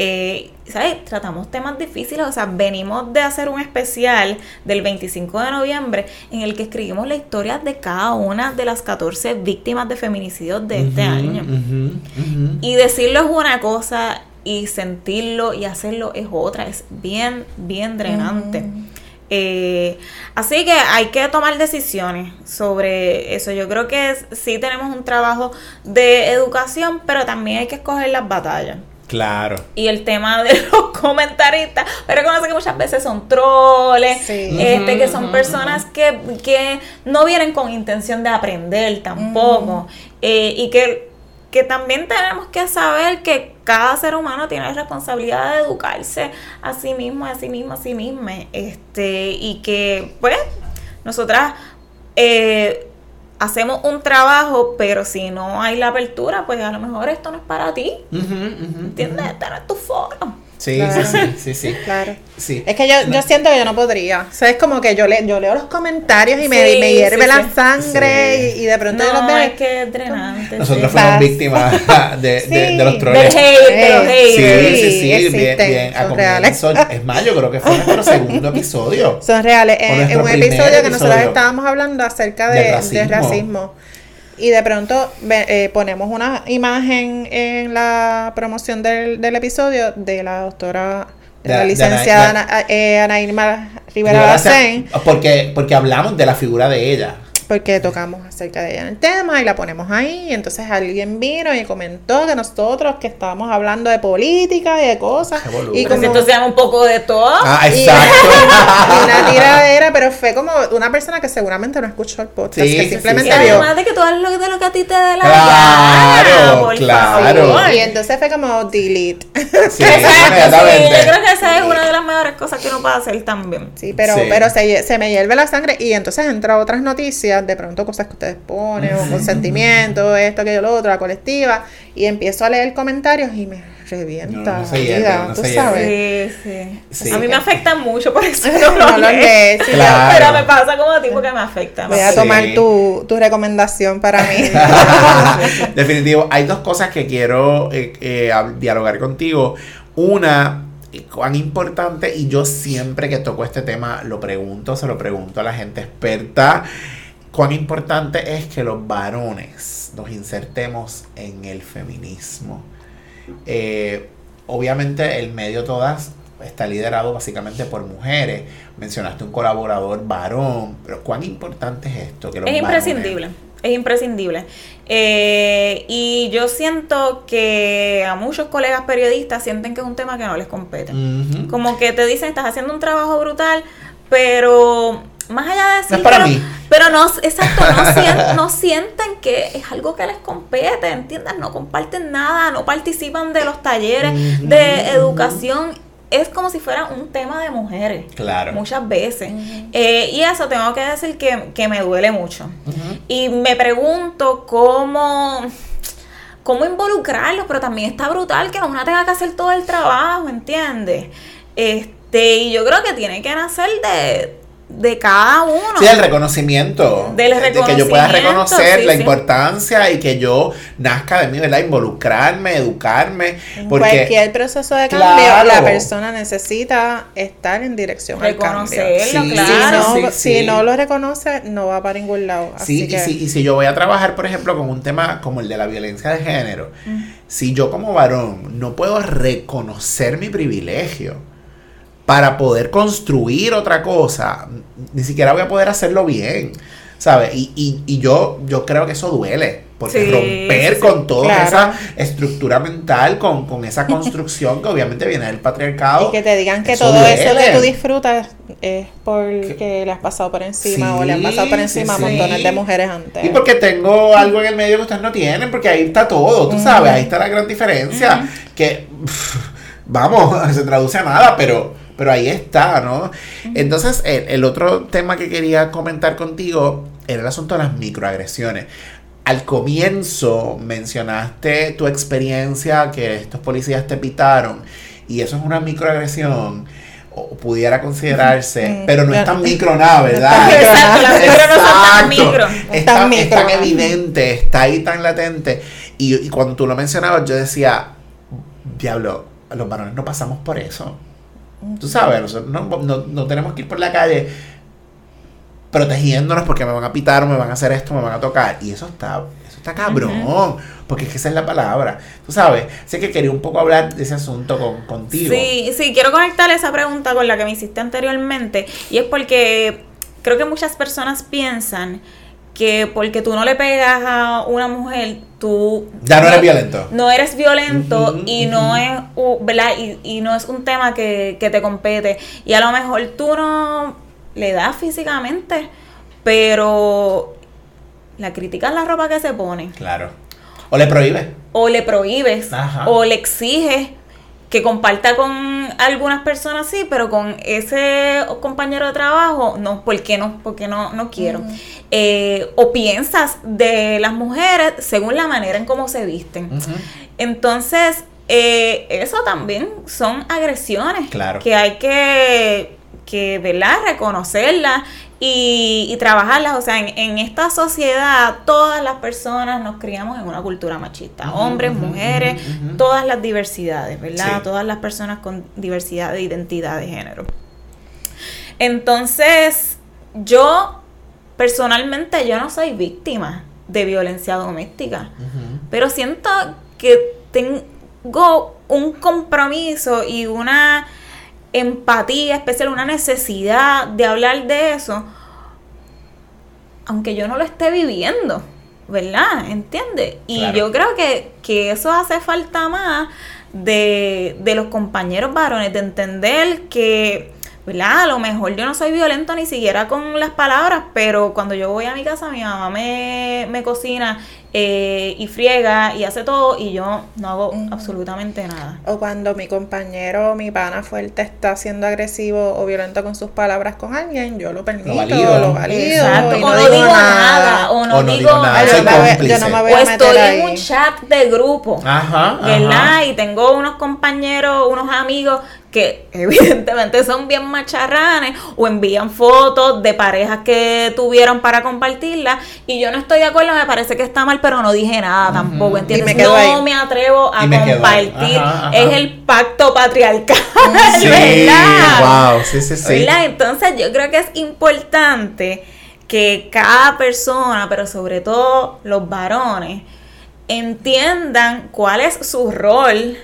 Eh, ¿sabes? Tratamos temas difíciles, o sea, venimos de hacer un especial del 25 de noviembre en el que escribimos la historia de cada una de las 14 víctimas de feminicidios de este año. Y decirlo es una cosa y sentirlo y hacerlo es otra, es bien, bien drenante. Eh, así que hay que tomar decisiones sobre eso. Yo creo que sí tenemos un trabajo de educación, pero también hay que escoger las batallas. Claro. Y el tema de los comentaristas, pero conoce que muchas veces son troles, este, que son personas que, que, no vienen con intención de aprender tampoco. Eh, y que que también tenemos que saber que cada ser humano tiene la responsabilidad de educarse a sí mismo, a sí mismo, a sí mismo. Este, y que, pues, nosotras eh, hacemos un trabajo, pero si no hay la apertura, pues a lo mejor esto no es para ti. ¿Entiendes? Este no es tu foro. Sí, sí, sí, sí, sí. Claro. Sí. Es que yo, yo siento que yo no podría. O sea, es como que yo, le, yo leo los comentarios y me, me hierve la sangre y, de pronto no, yo los veo. es que es drenante. Nosotros fuimos víctimas de, de, de, los troles. Del hate, de los haters. Sí, sí, sí. bien, bien. Son reales. Es más, yo creo que fue nuestro segundo episodio. Son reales. En, en un episodio que nosotros estábamos hablando acerca de, De racismo y de pronto eh, ponemos una imagen en la promoción del, del episodio de la doctora, de, la licenciada Ana, eh, Ana Irma Rivera Porque, porque hablamos de la figura de ella. Porque tocamos acerca de ella en el tema y la ponemos ahí. Y entonces alguien vino y comentó que nosotros que estábamos hablando de política y de cosas. Y como, entonces un poco de todo. Ah, exacto. Y, una tiradera, pero fue como una persona que seguramente no escuchó el podcast, que simplemente sí, Además de que tú lo, de lo que a ti te dé la claro, claro. Y entonces fue como delete. Sí, sí, yo creo que esa es una de las mejores cosas que uno puede hacer también. Sí, pero, pero se, se me hierve la sangre y entonces entra otras noticias de pronto cosas que ustedes ponen, o consentimiento, esto, aquello, lo otro, la colectiva, y empiezo a leer comentarios y me revienta no, tú sabes. Sí, sí. A mí me afecta mucho, por eso no, lo leo. Pero me pasa como a ti porque me afecta. Voy a tomar tu, tu recomendación para mí. Definitivo. Hay dos cosas que quiero eh, eh, dialogar contigo. Una, cuán importante, y yo siempre que toco este tema lo pregunto, se lo pregunto a la gente experta cuán importante es que los varones nos insertemos en el feminismo. Eh, obviamente el medio todas está liderado básicamente por mujeres. Mencionaste un colaborador varón, pero cuán importante es esto. Que es imprescindible. Es imprescindible. Eh, y yo siento que a muchos colegas periodistas sienten que es un tema que no les compete. Como que te dicen, estás haciendo un trabajo brutal, pero más allá de decir, para pero, pero, no, exacto, no, sienten, que es algo que les compete, ¿entiendes? No comparten nada, no participan de los talleres de educación. Es como si fuera un tema de mujeres. Claro. Muchas veces. Eh, y eso tengo que decir que, me duele mucho. Y me pregunto cómo cómo involucrarlos, pero también está brutal que una tenga que hacer todo el trabajo, ¿entiendes? Este, y yo creo que tiene que nacer de, de cada uno. Sí, el reconocimiento. Del De que yo pueda reconocimiento, reconocer sí, la sí. importancia y que yo nazca de mí, ¿verdad? Involucrarme, educarme. En Porque cualquier proceso de cambio, Claro. la persona necesita estar en dirección al cambio. Reconocerlo, Sí, claro. Si no, sí, sí. si no lo reconoce, no va para ningún lado. Así Sí, y que, si, y si yo voy a trabajar, por ejemplo, con un tema como el de la violencia de género, Mm. si yo como varón no puedo reconocer mi privilegio para poder construir otra cosa, ni siquiera voy a poder hacerlo bien, ¿sabes? Y, y, y yo, yo creo que eso duele, porque Sí, romper sí, con toda Claro. esa estructura mental, con, con esa construcción que obviamente viene del patriarcado. y que te digan que eso todo eso duele. que tú disfrutas es porque le has pasado por encima o le han pasado por encima a montones de mujeres antes. Y porque tengo algo en el medio que ustedes no tienen, porque ahí está todo, tú sabes, ahí está la gran diferencia, que, pff, vamos, se traduce a nada, pero, pero ahí está, ¿no? Entonces, el, el otro tema que quería comentar contigo era el asunto de las microagresiones. Al comienzo mencionaste tu experiencia que estos policías te pitaron y eso es una microagresión o pudiera considerarse, Mm, pero no es ya- tan micro nada, ¿verdad? Exacto, las micro no son tan Exacto. micro. Es Tan tan, micro. es tan evidente, está ahí tan latente. Y, y cuando tú lo mencionabas, yo decía, diablo, los varones no pasamos por eso. Tú sabes, nosotros no, no- no tenemos que ir por la calle protegiéndonos porque me van a pitar o me van a hacer esto, me van a tocar. Y eso está, eso está cabrón, porque es que esa es la palabra. Tú sabes, sé que quería un poco hablar de ese asunto con, contigo. Sí, sí, quiero conectar esa pregunta con la que me hiciste anteriormente. Y es porque creo que muchas personas piensan que porque tú no le pegas a una mujer, tú Ya no eres violento. no eres violento y no es. Y, y no es un tema que, que te compete. Y a lo mejor tú no le das físicamente, pero la criticas la ropa que se pone. Claro. O le prohíbe. O le prohíbes, Ajá. o le exiges que comparta con algunas personas sí, pero con ese compañero de trabajo, no, ¿por qué no? Porque no, no quiero. Eh, o piensas de las mujeres según la manera en cómo se visten. Entonces, eh, eso también son agresiones Claro. que hay que, que ¿verdad? reconocerlas y, y trabajarlas. O sea, en, en esta sociedad todas las personas nos criamos en una cultura machista. Hombres, mujeres, todas las diversidades, ¿verdad? Sí. Todas las personas con diversidad de identidad de género. Entonces, yo personalmente yo no soy víctima de violencia doméstica. Pero siento que tengo un compromiso y una empatía especial, una necesidad de hablar de eso, aunque yo no lo esté viviendo, ¿verdad? ¿Entiendes? Y Claro. yo creo que, que eso hace falta más de, de los compañeros varones, de entender que, ¿verdad? A lo mejor yo no soy violento ni siquiera con las palabras, pero cuando yo voy a mi casa, mi mamá me, me cocina eh, y friega y hace todo y yo no hago absolutamente nada. O cuando mi compañero, mi pana fuerte está siendo agresivo o violento con sus palabras con alguien, yo lo permito, valido. lo valido. Exacto, y o no digo nada, o no, O no digo nada, yo, me no me voy o a meter estoy ahí. en un chat de grupo. Ajá. ¿verdad? ajá. Y tengo unos compañeros, unos amigos que evidentemente son bien macharranes o envían fotos de parejas que tuvieron para compartirlas y yo no estoy de acuerdo, me parece que está mal, pero no dije nada tampoco, ¿entiendes? Me no ahí. me atrevo a me compartir, Ajá, ajá. es el pacto patriarcal, Sí, ¿verdad? wow, sí, sí, sí. ¿Verdad? Entonces yo creo que es importante que cada persona, pero sobre todo los varones, entiendan cuál es su rol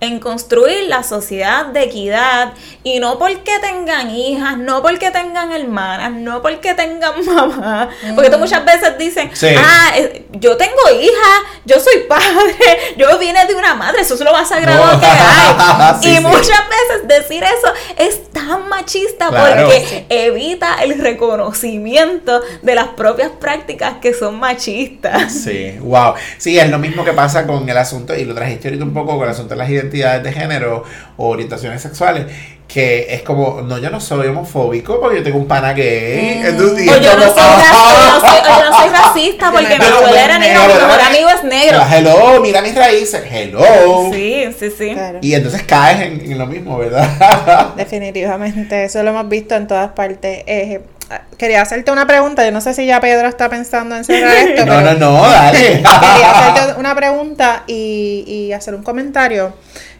en construir la sociedad de equidad y no porque tengan hijas, no porque tengan hermanas, no porque tengan mamá, porque tú muchas veces dicen, Sí. ah, yo tengo hija, yo soy padre, yo vine de una madre, eso es lo más sagrado No. que hay. Sí, y sí. muchas veces decir eso es tan machista Claro. porque evita el reconocimiento de las propias prácticas que son machistas. Sí, wow. Sí, es lo mismo que pasa con el asunto, y lo trajiste ahorita un poco con el asunto de las identidades de género o orientaciones sexuales, que es como, no, yo no soy homofóbico porque yo tengo un pana gay. Entonces, y O yo, no como, soy raci- o yo no soy- o yo no soy racista porque mi abuela era negra, mi mejor amigo es negro. pero, Hello, mira mis raíces. Hello. Sí, sí, sí. Claro. Y entonces caes en, en lo mismo, ¿verdad? Definitivamente, eso lo hemos visto en todas partes. Eh, quería hacerte una pregunta. Yo no sé si ya Pedro está pensando en cerrar esto. No, pero no, no, dale. Quería hacerte una pregunta y, y hacer un comentario.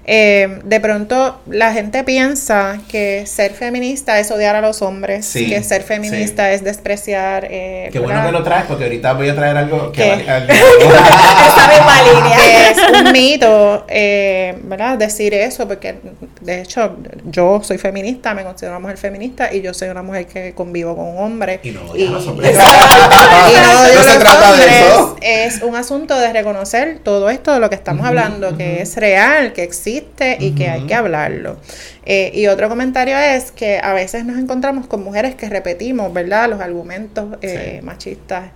Eh, de pronto la gente piensa que ser feminista es odiar a los hombres, Sí, que ser feminista es despreciar. Eh, Qué bueno que lo traes porque ahorita voy a traer algo que al- Esa misma línea. que es un mito, eh, ¿verdad? Decir eso, porque de hecho yo soy feminista, me considero una mujer feminista y yo soy una mujer que convivo con un hombre. Y no odias a los hombres. y no No se trata de eso. Es un asunto de reconocer todo esto de lo que estamos hablando, que es real, que existe y que hay que hablarlo. Eh, y otro comentario es que a veces nos encontramos con mujeres que repetimos, ¿verdad? Los argumentos eh, Sí. machistas.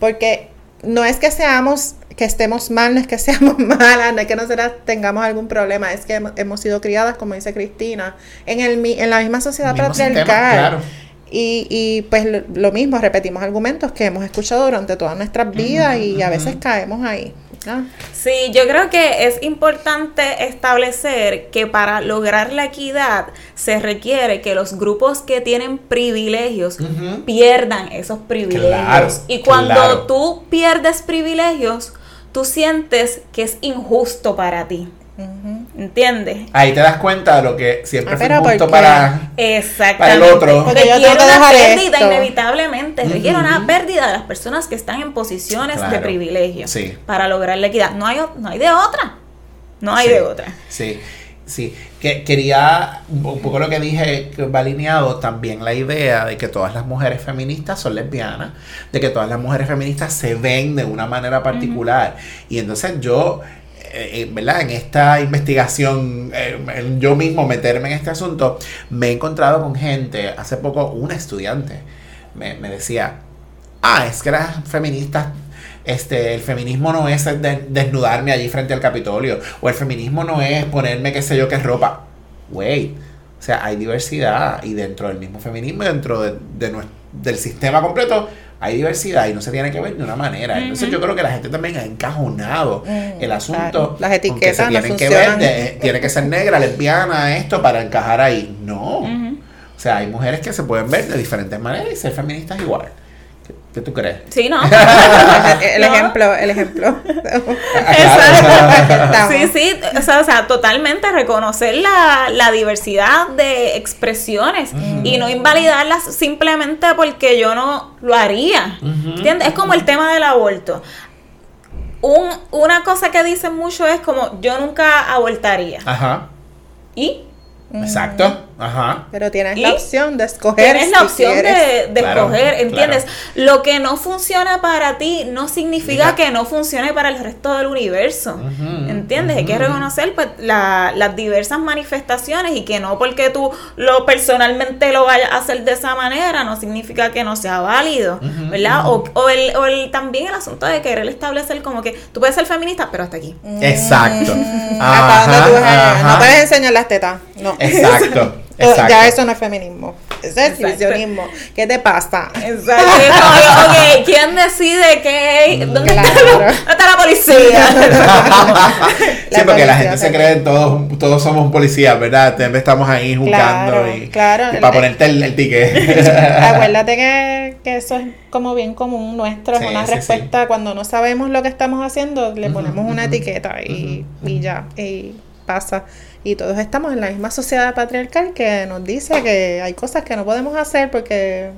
Porque no es que seamos, que estemos mal, no es que seamos malas, no es que nosotras tengamos algún problema, es que hemos, sido criadas, como dice Cristina, en, el, en la misma sociedad patriarcal. claro. Y, y pues lo, lo mismo, repetimos argumentos que hemos escuchado durante todas nuestras vidas y a veces caemos ahí. Sí, yo creo que es importante establecer que para lograr la equidad se requiere que los grupos que tienen privilegios pierdan esos privilegios. Claro, y cuando claro. tú pierdes privilegios, tú sientes que es injusto para ti. ¿Entiendes? Ahí te das cuenta de lo que siempre Ah, ¿por justo qué? para. Exactamente. Para el otro. Porque yo Requiere tengo que una dejar pérdida esto. inevitablemente. Requiere Ujú. una pérdida de las personas que están en posiciones de privilegio Sí. para lograr la equidad. No hay, no hay de otra. No hay Sí, de otra. Sí, sí. Que, quería, un un poco lo que dije, que va alineado también la idea de que todas las mujeres feministas son lesbianas, de que todas las mujeres feministas se ven de una manera particular. Y entonces yo, eh, eh, ¿verdad? En esta investigación, eh, yo mismo meterme en este asunto, me he encontrado con gente, hace poco una estudiante me, me decía, ah, es que las feministas, este, el feminismo no es de- desnudarme allí frente al Capitolio, o el feminismo no es ponerme qué sé yo qué ropa. Wait, o sea, hay diversidad y dentro del mismo feminismo, dentro de, del sistema completo, hay diversidad y no se tiene que ver de una manera. Entonces yo creo que la gente también ha encajonado Mm, el asunto. Las etiquetas se no tienen que ver, de- tiene que ser negra, lesbiana, esto para encajar ahí. No. O sea, hay mujeres que se pueden ver de diferentes maneras y ser feministas igual. ¿Qué, tú crees? Sí, ¿no? el No. ejemplo, el ejemplo. Exacto. Sí, sí, o sea, o sea, totalmente reconocer la, la diversidad de expresiones y no invalidarlas simplemente porque yo no lo haría. Ujú. ¿Entiendes? Es como el tema del aborto. Un, una cosa que dicen mucho es como yo nunca abortaría. Ajá. ¿Y? Exacto. Ajá. Pero tienes ¿Y? la opción de escoger. Tienes la si opción quieres. de, de Claro, escoger, ¿entiendes? claro. Lo que no funciona para ti no significa Mira. que no funcione para el resto del universo. ¿Entiendes? Hay que reconocer pues, la- las diversas manifestaciones y que no porque tú lo personalmente lo vayas a hacer de esa manera no significa que no sea válido, ¿verdad? O, o el, o el- también el asunto de querer establecer como que tú puedes ser feminista, pero hasta aquí. Exacto. Mm, hasta donde tú ajá. No puedes enseñar las tetas. No. Exacto. Eh, Exacto. Ya eso no es feminismo. Eso es exhibicionismo. ¿Qué te pasa? Exacto. Ok, ¿quién decide qué? ¿Dónde, está, Claro. la, dónde está la policía? sí, porque la gente se cree que todos, todos somos un policía, ¿verdad? Siempre estamos ahí juzgando Claro, y, claro. y para ponerte el, el ticket. Acuérdate que, que eso es como bien común nuestro, Sí, es una sí, respuesta cuando no sabemos lo que estamos haciendo, le ponemos una etiqueta y, y ya, y pasa. Y todos estamos en la misma sociedad patriarcal que nos dice que hay cosas que no podemos hacer porque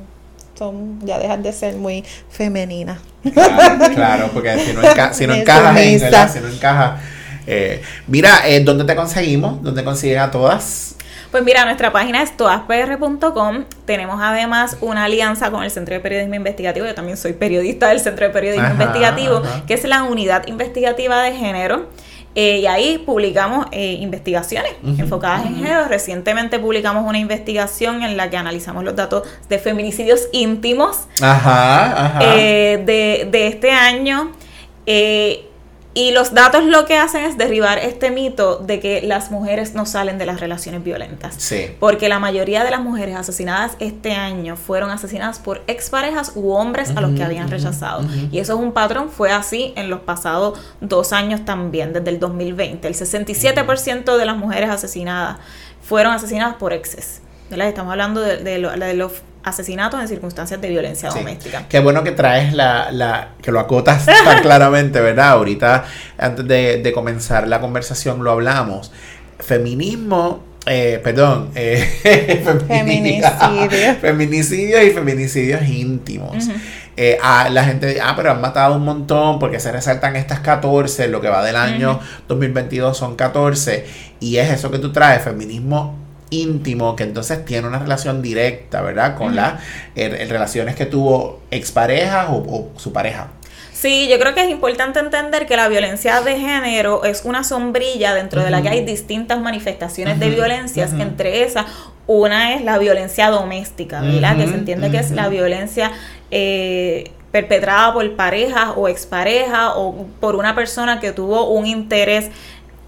son ya dejan de ser muy femeninas. Claro, claro, porque si no, enca- si no encajas en. Si no encajas. eh, mira, eh, ¿dónde te conseguimos? ¿Dónde consiguen a todas? Pues mira, nuestra página es todaspr.com. Tenemos además una alianza con el Centro de Periodismo Investigativo. Yo también soy periodista del Centro de Periodismo Ajá, Investigativo, ajá. que es la unidad investigativa de género. Eh, y ahí publicamos eh, investigaciones enfocadas en género. Recientemente publicamos una investigación en la que analizamos los datos de feminicidios íntimos Ajá, ajá. eh, de, de este año. Y los datos lo que hacen es derribar este mito de que las mujeres no salen de las relaciones violentas. sí. Porque la mayoría de las mujeres asesinadas este año fueron asesinadas por exparejas u hombres a los que habían rechazado. Y eso es un patrón, fue así en los pasados dos años también, desde el 2020. El 67% de las mujeres asesinadas fueron asesinadas por exes. ¿verdad? Estamos hablando de, de lo- de los asesinatos en circunstancias de violencia Sí. doméstica. Qué bueno que traes la, la que lo acotas tan claramente, ¿verdad? Ahorita, antes de, de comenzar la conversación, lo hablamos. Feminismo, eh, perdón, eh, Feminicidio. feminicidios y feminicidios íntimos. Eh, ah, la gente dice, ah, pero han matado un montón porque se resaltan estas 14, lo que va del año 2022 son 14, y es eso que tú traes, feminismo íntimo, que entonces tiene una relación directa, ¿verdad? Con las relaciones que tuvo exparejas o, o su pareja. Sí, yo creo que es importante entender que la violencia de género es una sombrilla dentro de la que hay distintas manifestaciones de violencias. Entre esas, una es la violencia doméstica, ¿verdad? que se entiende que es la violencia eh, perpetrada por pareja o expareja o por una persona que tuvo un interés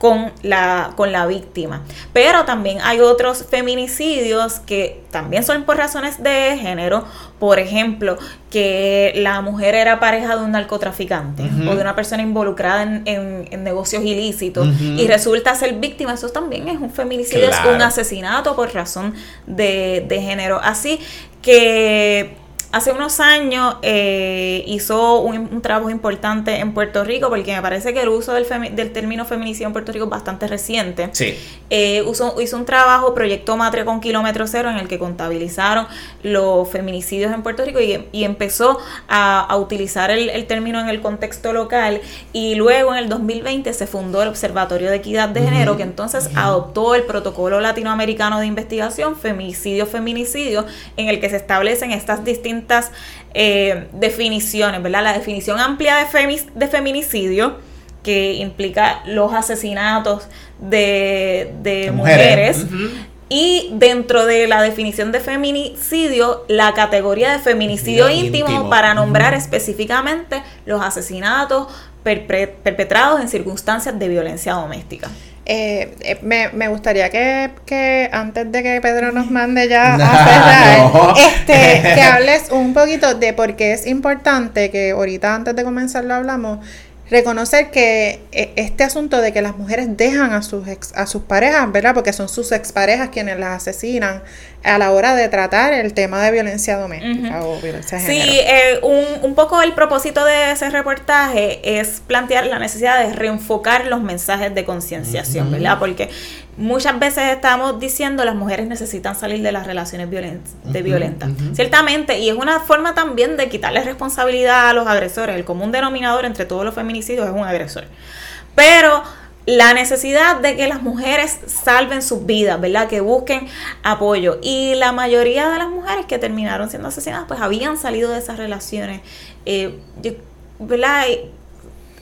con la, con la víctima. Pero también hay otros feminicidios que también son por razones de género. Por ejemplo, que la mujer era pareja de un narcotraficante o de una persona involucrada en, en- en negocios ilícitos y resulta ser víctima. Eso también es un feminicidio, es un asesinato por razón de, de género. Así que hace unos años eh, hizo un, un trabajo importante en Puerto Rico porque me parece que el uso del, del término feminicidio en Puerto Rico es bastante reciente. Sí. Eh, hizo un trabajo, Proyecto Matria con Kilómetro Cero, en el que contabilizaron los feminicidios en Puerto Rico y, y empezó a, a utilizar el, el término en el contexto local. Y luego en el 2020 se fundó el Observatorio de Equidad de Género, que entonces adoptó el Protocolo Latinoamericano de Investigación, Feminicidio, Feminicidio, en el que se establecen estas distintas eh, definiciones, ¿verdad? La definición amplia de, feminicidio que implica los asesinatos de, de De mujeres. Y dentro de la definición de feminicidio, la categoría de feminicidio íntimo, íntimo. para nombrar específicamente los asesinatos perpetrados en circunstancias de violencia doméstica. Eh, eh, me, me gustaría que, que antes de que Pedro nos mande ya a cerrar, no. este, que hables un poquito de por qué es importante que ahorita antes de comenzar lo hablamos, reconocer que eh, este asunto de que las mujeres dejan a sus ex, a sus parejas, ¿verdad? Porque son sus exparejas quienes las asesinan a la hora de tratar el tema de violencia doméstica o violencia de Sí, eh, un, un poco el propósito de ese reportaje es plantear la necesidad de reenfocar los mensajes de concienciación. ¿verdad? Porque muchas veces estamos diciendo las mujeres necesitan salir de las relaciones violen- de violentas. Ciertamente, y es una forma también de quitarle responsabilidad a los agresores. El común denominador entre todos los feminicidios es un agresor. Pero la necesidad de que las mujeres salven sus vidas, ¿verdad? Que busquen apoyo. Y la mayoría de las mujeres que terminaron siendo asesinadas, pues habían salido de esas relaciones. Eh, ¿Verdad?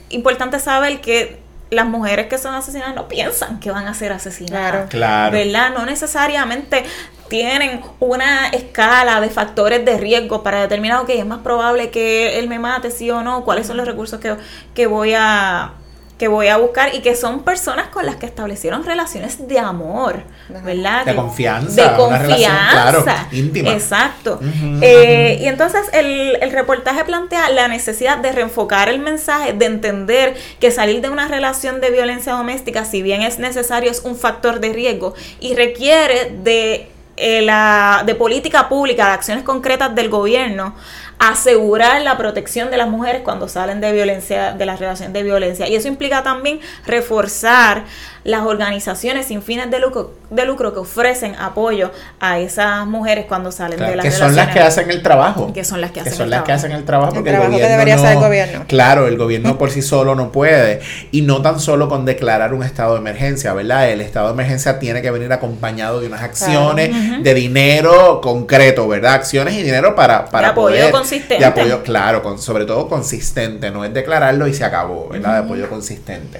Importante saber que las mujeres que son asesinadas no piensan que van a ser asesinadas. Claro. Claro. ¿verdad? No necesariamente tienen una escala de factores de riesgo para determinar, ok, es más probable que él me mate, sí o no, cuáles son los recursos que, que voy a que voy a buscar y que son personas con las que establecieron relaciones de amor. ¿verdad? De confianza, De una relación, confianza. claro, íntima. Exacto. Eh, y entonces el, el reportaje plantea la necesidad de reenfocar el mensaje, de entender que salir de una relación de violencia doméstica, si bien es necesario, es un factor de riesgo y requiere de, eh, la, de política pública, de acciones concretas del gobierno, asegurar la protección de las mujeres cuando salen de violencia, de las relaciones de violencia. Y eso implica también reforzar las organizaciones sin fines de lucro, de lucro que ofrecen apoyo a esas mujeres cuando salen Claro, de las que son las que hacen el trabajo. Que son las que hacen son el las que trabajo. hacen el trabajo El porque trabajo el que gobierno debería no- hacer el gobierno. Claro, el gobierno por sí solo no puede. Y no tan solo con declarar un estado de emergencia, ¿verdad? El estado de emergencia tiene que venir acompañado de unas acciones, de dinero concreto, ¿verdad? Acciones y dinero para, para De apoyo poder. consistente. De apoyo, claro, con, sobre todo consistente. No es declararlo y se acabó, ¿verdad? De apoyo consistente.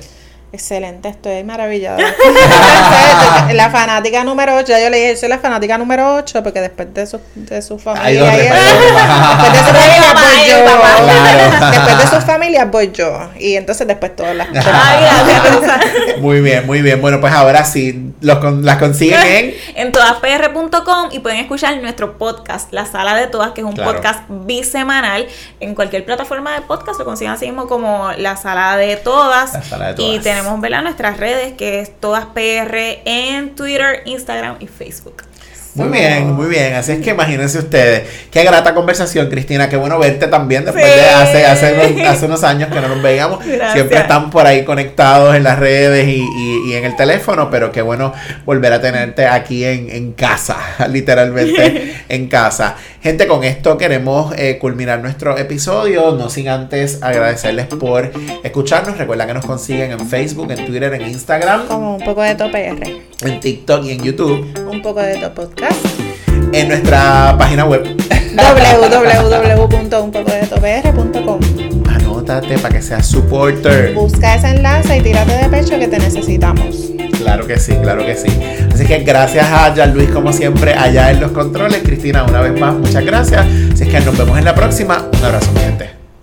Excelente, estoy maravillada. la fanática número 8, ya yo le dije, soy la fanática número 8, porque después de su, de su familia, y después de su familia voy yo. Claro. Después de sus familias voy yo. Y entonces después todas las. Muy bien, muy bien. Bueno, pues ahora sí, los con- las consiguen en en todaspr.com y pueden escuchar nuestro podcast, La Sala de Todas, que es un Claro. podcast bisemanal. En cualquier plataforma de podcast lo consiguen así mismo como La Sala de Todas. La Sala de Y Todas. Tenemos ¿verdad? nuestras redes, que es Todas PR en Twitter, Instagram y Facebook. Muy bien, muy bien. Así es que imagínense ustedes. Qué grata conversación, Cristina. Qué bueno verte también después Sí. de hace, hace, unos, hace unos años que no nos veíamos. Gracias. Siempre están por ahí conectados en las redes y, y- y en el teléfono, pero qué bueno volver a tenerte aquí en, en casa, literalmente en casa. Gente, con esto queremos eh, culminar nuestro episodio, no sin antes agradecerles por escucharnos. Recuerda que nos consiguen en Facebook, en Twitter, en Instagram, Como un poco de tope R. en TikTok y en YouTube, Un poco de top podcast. en nuestra página web. www.unpocodetopr.com Anótate para que seas supporter. Busca ese enlace y tírate de pecho que te necesitamos. Claro que sí, claro que sí. Así que gracias a Jan Luis, como siempre, allá en los controles. Cristina, una vez más, muchas gracias. Así que nos vemos en la próxima. Un abrazo, mi gente.